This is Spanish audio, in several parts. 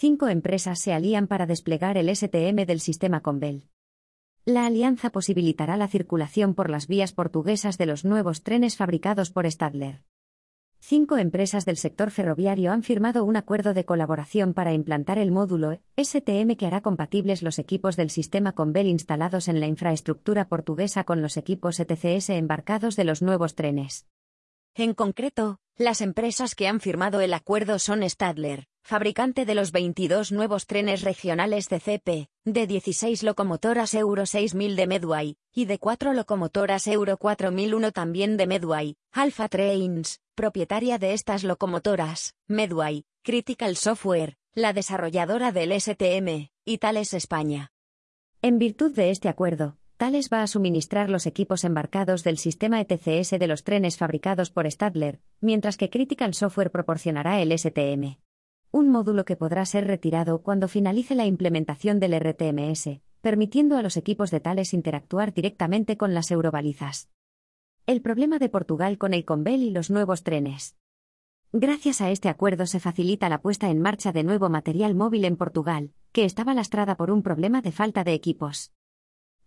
cinco empresas se alían para desplegar el STM del sistema Convel. La alianza posibilitará la circulación por las vías portuguesas de los nuevos trenes fabricados por Stadler. Cinco empresas del sector ferroviario han firmado un acuerdo de colaboración para implantar el módulo STM que hará compatibles los equipos del sistema Convel instalados en la infraestructura portuguesa con los equipos ETCS embarcados de los nuevos trenes. En concreto, las empresas que han firmado el acuerdo son Stadler, fabricante de los 22 nuevos trenes regionales de CP, de 16 locomotoras Euro 6000 de Medway, y de 4 locomotoras Euro 4001 también de Medway, Alpha Trains, propietaria de estas locomotoras, Medway, Critical Software, la desarrolladora del STM, y Thales España. En virtud de este acuerdo, Thales va a suministrar los equipos embarcados del sistema ETCS de los trenes fabricados por Stadler, mientras que Critical Software proporcionará el STM. Un módulo que podrá ser retirado cuando finalice la implementación del RTMS, permitiendo a los equipos de Thales interactuar directamente con las eurobalizas. El problema de Portugal con el y los nuevos trenes. Gracias a este acuerdo se facilita la puesta en marcha de nuevo material móvil en Portugal, que estaba lastrada por un problema de falta de equipos.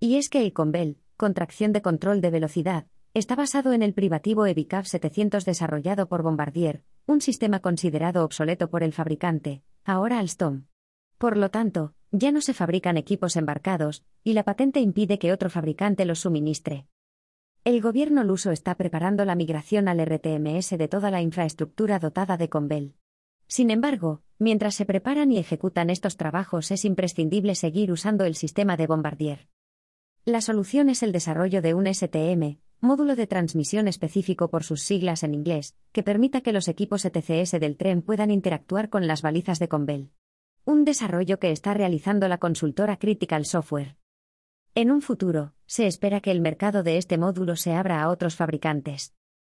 Y es que el Convel, contracción de control de velocidad, está basado en el privativo Evicav 700 desarrollado por Bombardier, un sistema considerado obsoleto por el fabricante, ahora Alstom. Por lo tanto, ya no se fabrican equipos embarcados, y la patente impide que otro fabricante los suministre. El gobierno luso está preparando la migración al RTMS de toda la infraestructura dotada de Convel. Sin embargo, mientras se preparan y ejecutan estos trabajos es imprescindible seguir usando el sistema de Bombardier. La solución es el desarrollo de un STM, módulo de transmisión específico por sus siglas en inglés, que permita que los equipos ETCS del tren puedan interactuar con las balizas de Convel. Un desarrollo que está realizando la consultora Critical Software. En un futuro, se espera que el mercado de este módulo se abra a otros fabricantes.